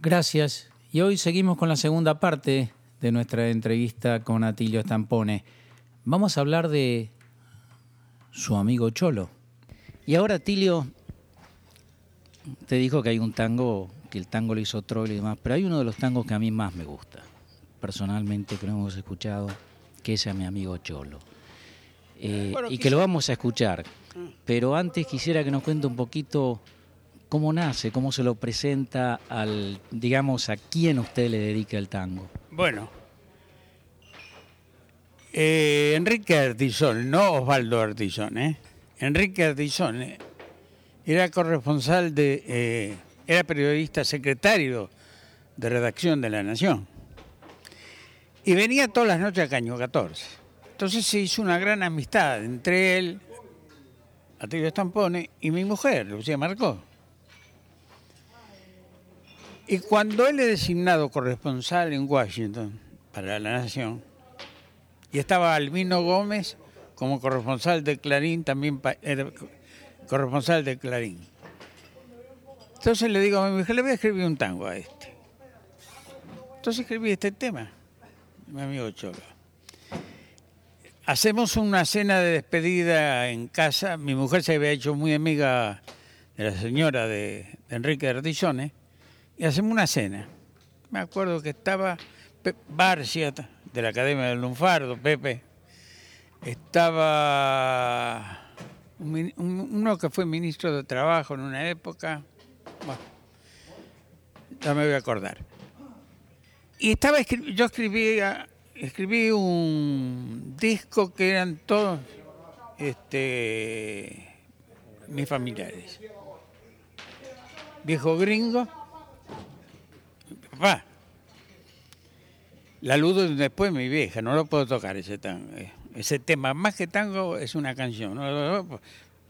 Gracias. Y hoy seguimos con la segunda parte de nuestra entrevista con Atilio Stampone. Vamos a hablar de su amigo Cholo. Y ahora Atilio te dijo que hay un tango, que el tango lo hizo Troilo y demás, pero hay uno de los tangos que a mí más me gusta, personalmente, que lo hemos escuchado, que es a mi amigo Cholo. Eh, y que lo vamos a escuchar. Pero antes quisiera que nos cuente un poquito cómo nace, cómo se lo presenta al, digamos, a quién usted le dedica el tango. Bueno, eh, Enrique Artizón, no Osvaldo Artizón, ¿eh? Enrique Artizón eh, era corresponsal de, eh, era periodista secretario de redacción de La Nación. Y venía todas las noches a Caño 14. Entonces se hizo una gran amistad entre él, Atilio Stampone, y mi mujer, Lucía Marcó. Y cuando él es designado corresponsal en Washington para La Nación, y estaba Albino Gómez como corresponsal de Clarín, también era corresponsal de Clarín. Entonces le digo a mi mujer, le voy a escribir un tango a este. Entonces escribí este tema, mi amigo Cholo. Hacemos una cena de despedida en casa. Mi mujer se había hecho muy amiga de la señora de, Enrique de y hacemos una cena. Me acuerdo que estaba Barcia, de la Academia del Lunfardo, Pepe. Estaba uno que fue ministro de Trabajo en una época. Bueno, ya me voy a acordar. Y estaba yo escribía, escribí un disco que eran todos este, mis familiares. Viejo gringo, papá, la luz después mi vieja, no lo puedo tocar ese, eh, ese tema. Más que tango es una canción,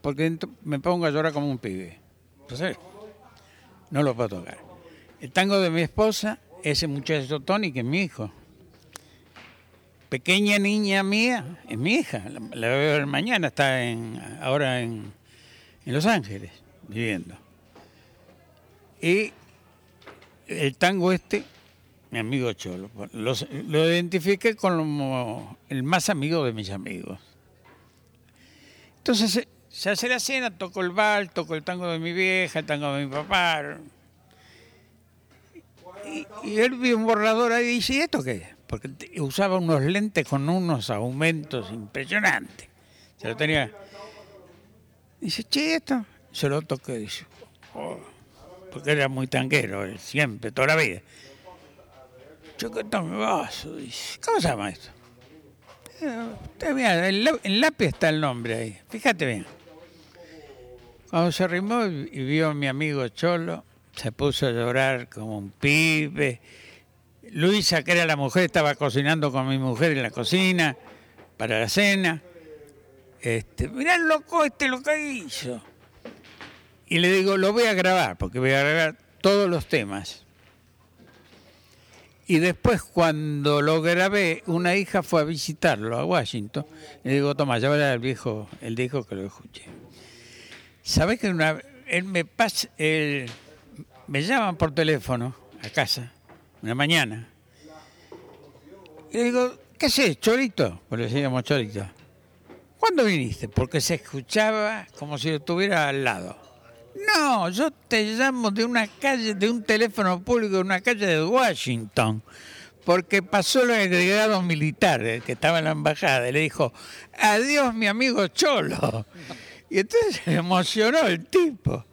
porque me pongo a llorar como un pibe. Entonces, no lo puedo tocar. El tango de mi esposa, ese muchacho Tony, que es mi hijo. Pequeña niña mía, es mi hija. La, voy a ver mañana, está ahora en, en Los Ángeles, viviendo. Y el tango este mi amigo Cholo. lo identifiqué como el más amigo de mis amigos. Entonces se hace la cena, toco el bal, toco el tango de mi vieja, el tango de mi papá. Y, él vio un borrador ahí y dice, ¿y esto qué Porque usaba unos lentes con unos aumentos impresionantes. Se lo tenía. Dice, che, esto. Se lo toqué, dice. Oh", porque era muy tanquero, siempre, toda la vida. Chocotón Vaso. ¿Cómo se llama esto? Eh, en lápiz está el nombre ahí. Fíjate bien. Cuando se arrimó y vio a mi amigo Cholo, se puso a llorar como un pibe. Luisa, que era la mujer, estaba cocinando con mi mujer en la cocina para la cena. Este, mirá el loco este lo que hizo. Y le digo, lo voy a grabar, porque voy a grabar todos los temas. Y después cuando lo grabé, una hija fue a visitarlo a Washington. Le digo, toma, llévale al viejo, él dijo que lo escuché. ¿Sabes que una él me pasa, él, me llaman por teléfono a casa, una mañana. Y le digo, ¿qué haces, Cholito? Pues le decíamos Cholito. ¿Cuándo viniste? Porque se escuchaba como si lo estuviera al lado. No, yo te llamo de una calle, de un teléfono público de una calle de Washington, porque pasó el agregado militar eh, que estaba en la embajada y le dijo, adiós mi amigo Cholo. Y entonces se emocionó el tipo.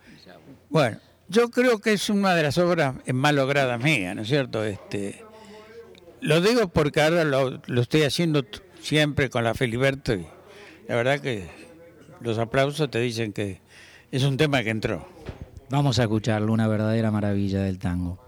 Bueno, yo creo que es una de las obras más logradas mías, ¿no es cierto? Este, lo digo porque ahora lo, lo estoy haciendo siempre con la Feliberto y la verdad que los aplausos te dicen que es un tema que entró. Vamos a escucharlo, una verdadera maravilla del tango.